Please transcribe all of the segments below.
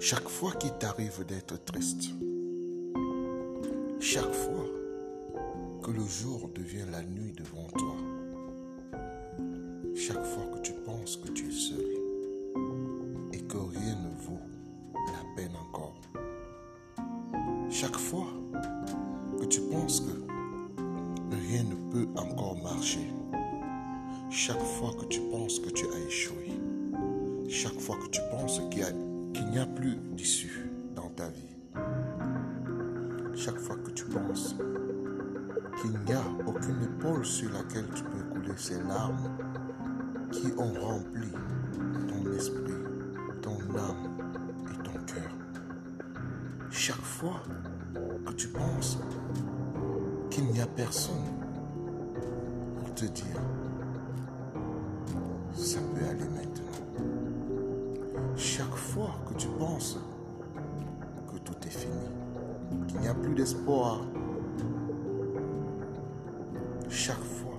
Chaque fois qu'il t'arrive d'être triste, chaque fois que le jour devient la nuit devant toi, chaque fois que tu penses que tu es seul et que rien ne vaut la peine encore, chaque fois que tu penses que rien ne peut encore marcher, chaque fois que tu penses que tu as échoué, chaque fois que tu penses qu'il n'y a, plus d'issue dans ta vie, chaque fois que tu penses qu'il n'y a aucune épaule sur laquelle tu peux couler ces larmes qui ont rempli ton esprit, ton âme et ton cœur. Chaque fois que tu penses qu'il n'y a personne pour te dire ça peut aller maintenant. Chaque fois que tu penses que tout est fini, qu'il n'y a plus d'espoir, chaque fois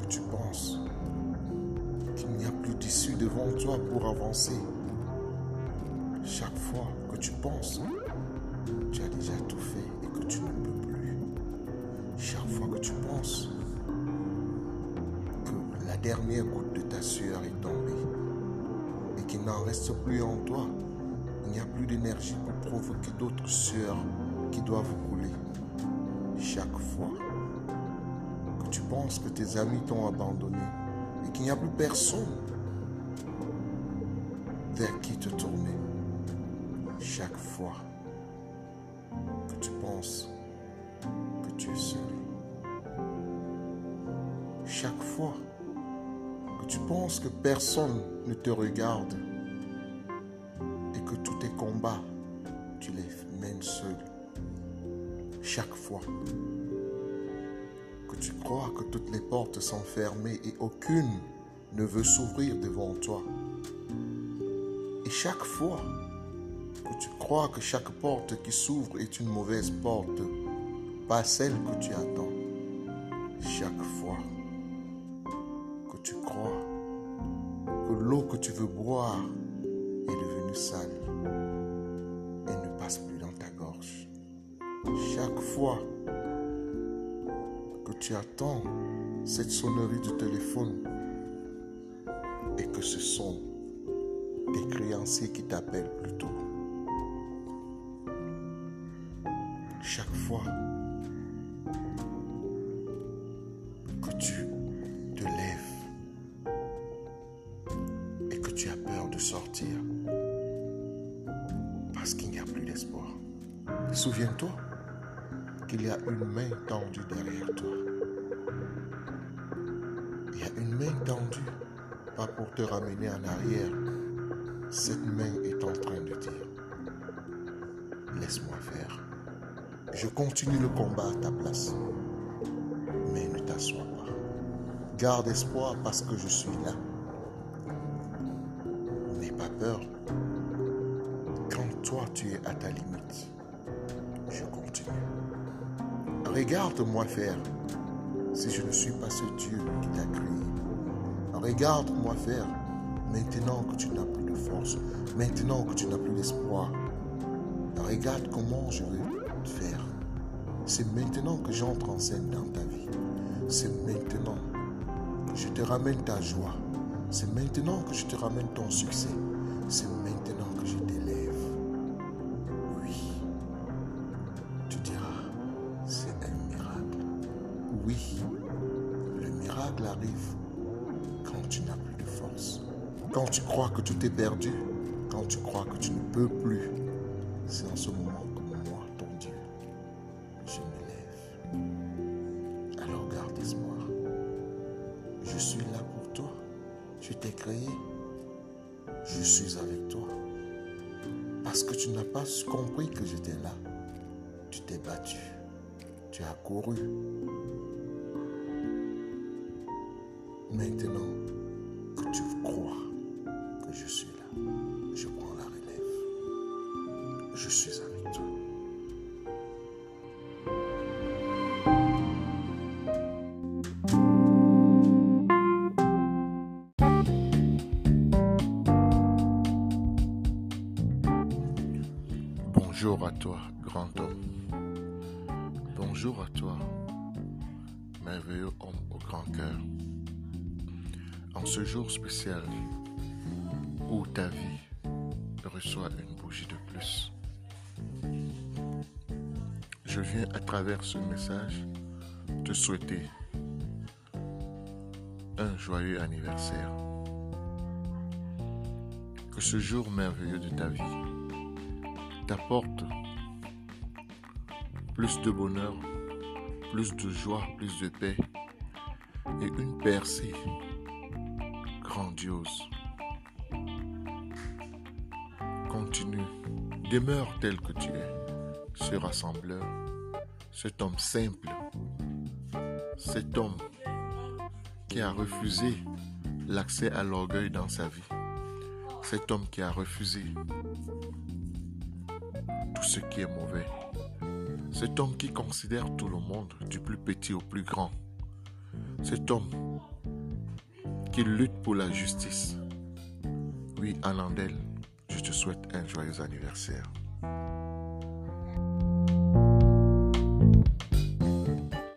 que tu penses qu'il n'y a plus d'issue devant toi pour avancer, chaque fois que tu penses que tu as déjà tout fait et que tu ne peux plus, chaque fois que tu penses dernière goutte de ta sueur est tombée qu'il n'en reste plus en toi, il n'y a plus d'énergie pour provoquer d'autres sueurs qui doivent couler. Chaque fois que tu penses que tes amis t'ont abandonné et qu'il n'y a plus personne vers qui te tourner, chaque fois que tu penses que tu es seul, chaque fois tu penses que personne ne te regarde et que tous tes combats, tu les mènes seul. Chaque fois que tu crois que toutes les portes sont fermées et aucune ne veut s'ouvrir devant toi. Et chaque fois que tu crois que chaque porte qui s'ouvre est une mauvaise porte, pas celle que tu attends. Chaque fois l'eau que tu veux boire est devenue sale et ne passe plus dans ta gorge. Chaque fois que tu attends cette sonnerie du téléphone et que ce sont des créanciers qui t'appellent plutôt. Chaque fois sortir parce qu'il n'y a plus d'espoir. Souviens-toi qu'il y a une main tendue derrière toi. Il y a une main tendue, pas pour te ramener en arrière. Cette main est en train de dire, laisse-moi faire. Je continue le combat à ta place. Mais ne t'assois pas. Garde espoir parce que je suis là peur. Quand toi tu es à ta limite, je continue. Regarde-moi faire si je ne suis pas ce Dieu qui t'a créé. Regarde-moi faire maintenant que tu n'as plus de force, maintenant que tu n'as plus d'espoir. Regarde comment je vais faire. C'est maintenant que j'entre en scène dans ta vie. C'est maintenant que je te ramène ta joie. C'est maintenant que je te ramène ton succès. C'est maintenant que je t'élève. Oui. Tu diras, c'est un miracle. Oui. Le miracle arrive quand tu n'as plus de force. Quand tu crois que tout est perdu. Quand tu crois que tu ne peux plus. C'est en ce moment que moi, ton Dieu, je m'élève. Alors garde espoir. Je suis là pour toi. Je t'ai créé. Je suis avec toi. Parce que tu n'as pas compris que j'étais là. Tu t'es battu. Tu as couru. Maintenant Bonjour à toi, grand homme. Bonjour à toi, merveilleux homme au grand cœur. En ce jour spécial où ta vie reçoit une bougie de plus, je viens à travers ce message te souhaiter un joyeux anniversaire. Que ce jour merveilleux de ta vie t'apporte plus de bonheur, plus de joie, plus de paix et une percée grandiose. Continue, demeure tel que tu es, ce rassembleur, cet homme simple, cet homme qui a refusé l'accès à l'orgueil dans sa vie, cet homme qui a refusé ce qui est mauvais. Cet homme qui considère tout le monde, du plus petit au plus grand. Cet homme qui lutte pour la justice. Oui, Anandel, je te souhaite un joyeux anniversaire.